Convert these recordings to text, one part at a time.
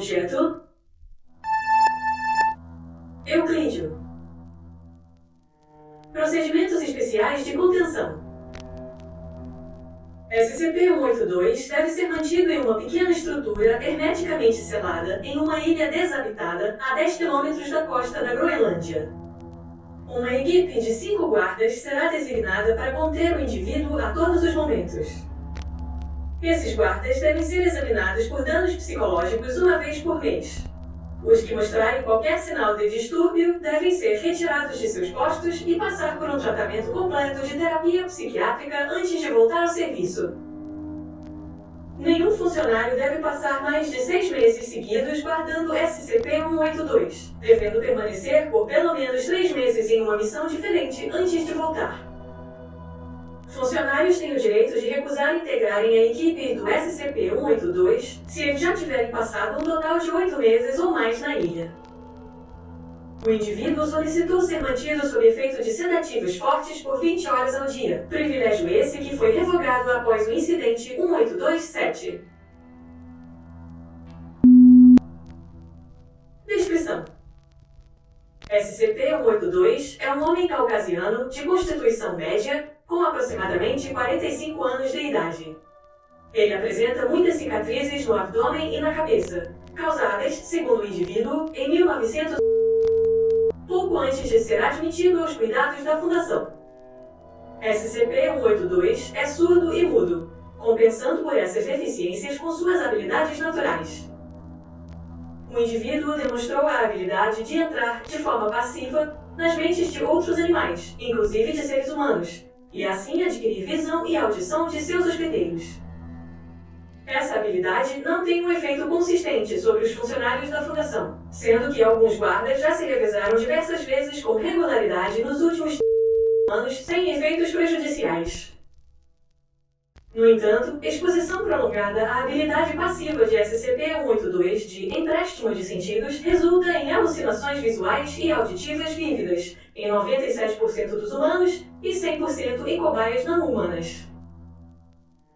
Objeto: Euclídeo. Procedimentos especiais de contenção. SCP-182 deve ser mantido em uma pequena estrutura hermeticamente selada em uma ilha desabitada a 10 km da costa da Groenlândia. Uma equipe de cinco guardas será designada para conter o indivíduo a todos os momentos. Esses guardas devem ser examinados por danos psicológicos uma vez por mês. Os que mostrarem qualquer sinal de distúrbio devem ser retirados de seus postos e passar por um tratamento completo de terapia psiquiátrica antes de voltar ao serviço. Nenhum funcionário deve passar mais de seis meses seguidos guardando SCP-182, devendo permanecer por pelo menos três meses em uma missão diferente antes de voltar. Funcionários têm o direito de recusar integrarem a equipe do SCP-182 se eles já tiverem passado um total de oito meses ou mais na ilha. O indivíduo solicitou ser mantido sob efeito de sedativos fortes por 20 horas ao dia, privilégio esse que foi revogado após o incidente 1827. Descrição: SCP-182 é um homem caucasiano de constituição média com aproximadamente 45 anos de idade. Ele apresenta muitas cicatrizes no abdômen e na cabeça, causadas, segundo o indivíduo, em 1900, pouco antes de ser admitido aos cuidados da Fundação. SCP-182 é surdo e mudo, compensando por essas deficiências com suas habilidades naturais. O indivíduo demonstrou a habilidade de entrar de forma passiva nas mentes de outros animais, inclusive de seres humanos, e assim adquirir visão e audição de seus hospedeiros. Essa habilidade não tem um efeito consistente sobre os funcionários da Fundação, sendo que alguns guardas já se revezaram diversas vezes com regularidade nos últimos anos sem efeitos prejudiciais. No entanto, exposição prolongada à habilidade passiva de SCP-182 de empréstimo de sentidos resulta em alucinações visuais e auditivas vívidas em 97% dos humanos e 100% em cobaias não humanas.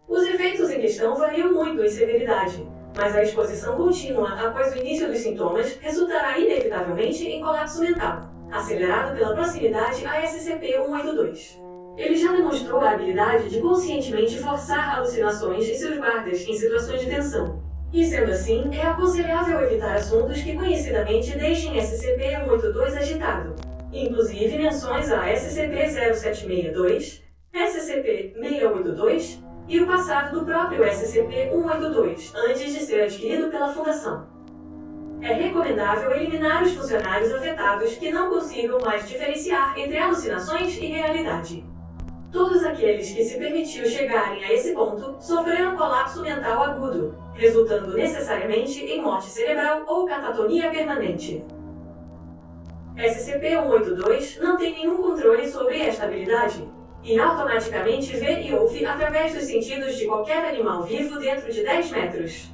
Os efeitos em questão variam muito em severidade, mas a exposição contínua após o início dos sintomas resultará inevitavelmente em colapso mental, acelerado pela proximidade a SCP-182. Ele já demonstrou a habilidade de conscientemente forçar alucinações em seus guardas em situações de tensão. E sendo assim, é aconselhável evitar assuntos que conhecidamente deixem SCP-182 agitado, inclusive menções a SCP-0762, SCP-682 e o passado do próprio SCP-182, antes de ser adquirido pela Fundação. É recomendável eliminar os funcionários afetados que não consigam mais diferenciar entre alucinações e realidade. Todos aqueles que se permitiu chegarem a esse ponto sofreram colapso mental agudo, resultando necessariamente em morte cerebral ou catatonia permanente. SCP-182 não tem nenhum controle sobre esta habilidade e automaticamente vê e ouve através dos sentidos de qualquer animal vivo dentro de 10 metros.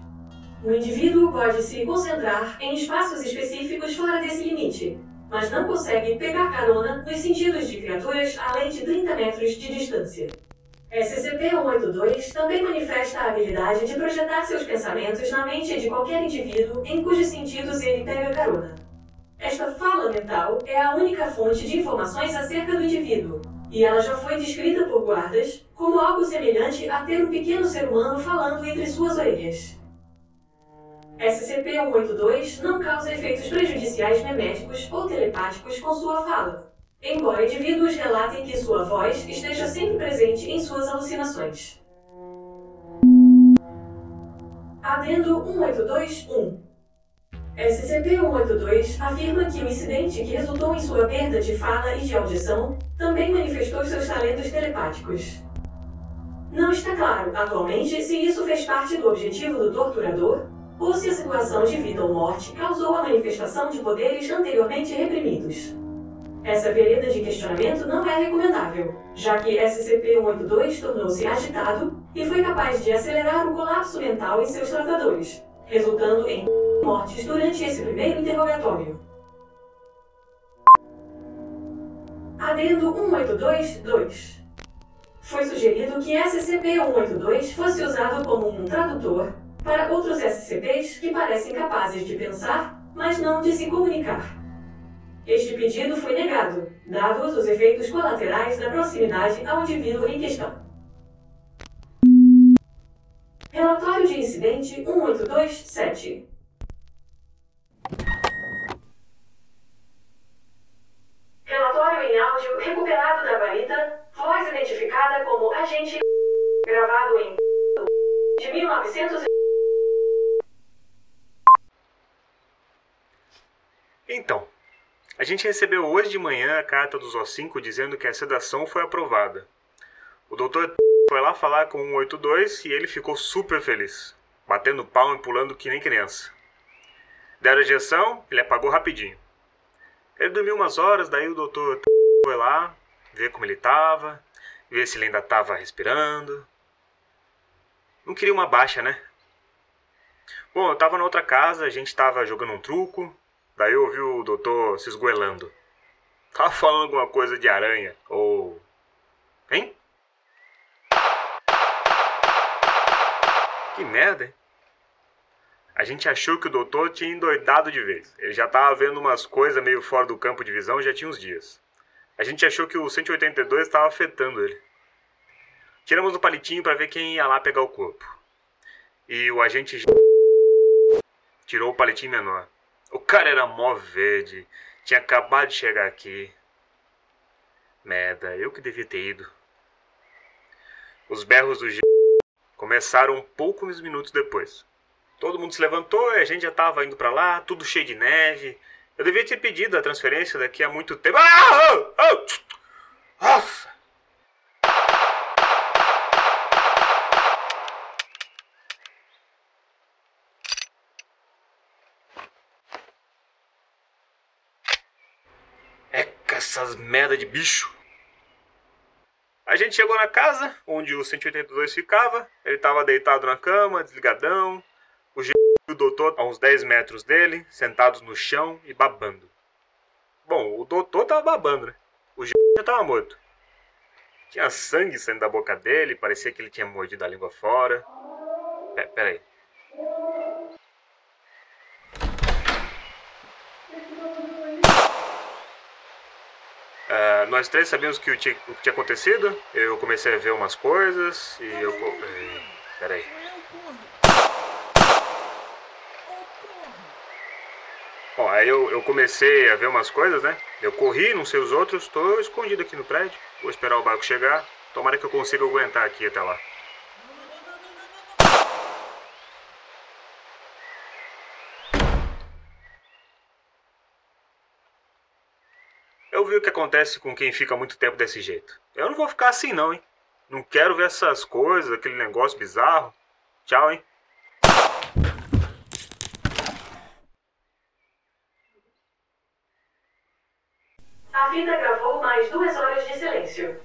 O indivíduo pode se concentrar em espaços específicos fora desse limite, mas não consegue pegar carona nos sentidos de criaturas além de 30 metros de distância. SCP-182 também manifesta a habilidade de projetar seus pensamentos na mente de qualquer indivíduo em cujos sentidos ele pega carona. Esta fala mental é a única fonte de informações acerca do indivíduo, e ela já foi descrita por guardas como algo semelhante a ter um pequeno ser humano falando entre suas orelhas. SCP-182 não causa efeitos prejudiciais meméticos ou telepáticos com sua fala, embora indivíduos relatem que sua voz esteja sempre presente em suas alucinações. Adendo 182-1 SCP-182 afirma que o incidente que resultou em sua perda de fala e de audição também manifestou seus talentos telepáticos. Não está claro, atualmente, se isso fez parte do objetivo do torturador ou se a situação de vida ou morte causou a manifestação de poderes anteriormente reprimidos. Essa vereda de questionamento não é recomendável, já que SCP-182 tornou-se agitado e foi capaz de acelerar o colapso mental em seus tratadores, resultando em mortes durante esse primeiro interrogatório. Adendo 182-2 Foi sugerido que SCP-182 fosse usado como um tradutor para outros SCPs que parecem capazes de pensar, mas não de se comunicar. Este pedido foi negado, dados os efeitos colaterais da proximidade ao indivíduo em questão. Relatório de incidente 1827. Relatório em áudio recuperado da guarita, voz identificada como agente gravado em de 1900 Então, a gente recebeu hoje de manhã a carta dos O5 dizendo que a sedação foi aprovada. O doutor foi lá falar com o 182 e ele ficou super feliz, batendo palma e pulando que nem criança. Deram a injeção, ele apagou rapidinho. Ele dormiu umas horas, daí o doutor foi lá, ver como ele estava, ver se ele ainda estava respirando. Não queria uma baixa, né? Bom, eu estava na outra casa, a gente estava jogando um truco, Daí eu ouvi o doutor se esgoelando. Tava falando alguma coisa de aranha, ou. Hein? Que merda, hein? A gente achou que o doutor tinha endoidado de vez. Ele já tava vendo umas coisas meio fora do campo de visão já tinha uns dias. A gente achou que o 182 estava afetando ele. Tiramos o palitinho para ver quem ia lá pegar o corpo. E o agente tirou o palitinho menor. Cara era mó verde, tinha acabado de chegar aqui. Merda, eu que devia ter ido. Os berros do G começaram poucos minutos depois. Todo mundo se levantou e a gente já estava indo para lá, tudo cheio de neve. Eu devia ter pedido a transferência daqui a muito tempo. Ah! Oh! Oh! Nossa! Essas merda de bicho. A gente chegou na casa onde o 182 ficava. Ele estava deitado na cama, desligadão. O G e o doutor a uns 10 metros dele, sentados no chão e babando. Bom, o doutor tava babando, né? O G já tava morto. Tinha sangue saindo da boca dele, parecia que ele tinha mordido a língua fora. Pera aí. Uh, nós três sabíamos que o, que tinha acontecido. Eu comecei a ver umas coisas e eu. Peraí. Bom, aí eu, eu comecei a ver umas coisas, né? Eu corri, não sei os outros, tô escondido aqui no prédio. Vou esperar o barco chegar. Tomara que eu consiga aguentar aqui até lá. Eu vi o que acontece com quem fica muito tempo desse jeito. Eu não vou ficar assim não, hein? Não quero ver essas coisas, aquele negócio bizarro. Tchau, hein? A fita gravou mais duas horas de silêncio.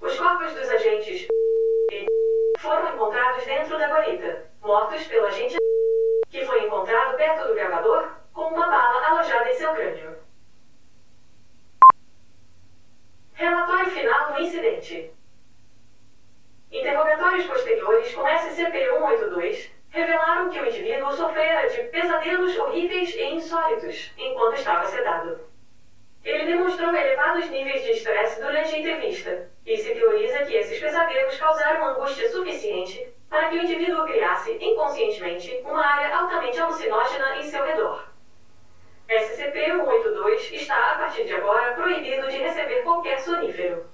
Os corpos dos agentes foram encontrados dentro da guarita, mortos pelo agente que foi encontrado perto do gravador com uma bala alojada em seu crânio. Relatório final do incidente. Interrogatórios posteriores com SCP-182 revelaram que o indivíduo sofrera de pesadelos horríveis e insólitos enquanto estava sedado. Ele demonstrou elevados níveis de estresse durante a entrevista, e se teoriza que esses pesadelos causaram angústia suficiente para que o indivíduo criasse, inconscientemente, uma área altamente alucinógena em seu redor. SCP-182 está, a partir de agora, proibido de qualquer sonífero.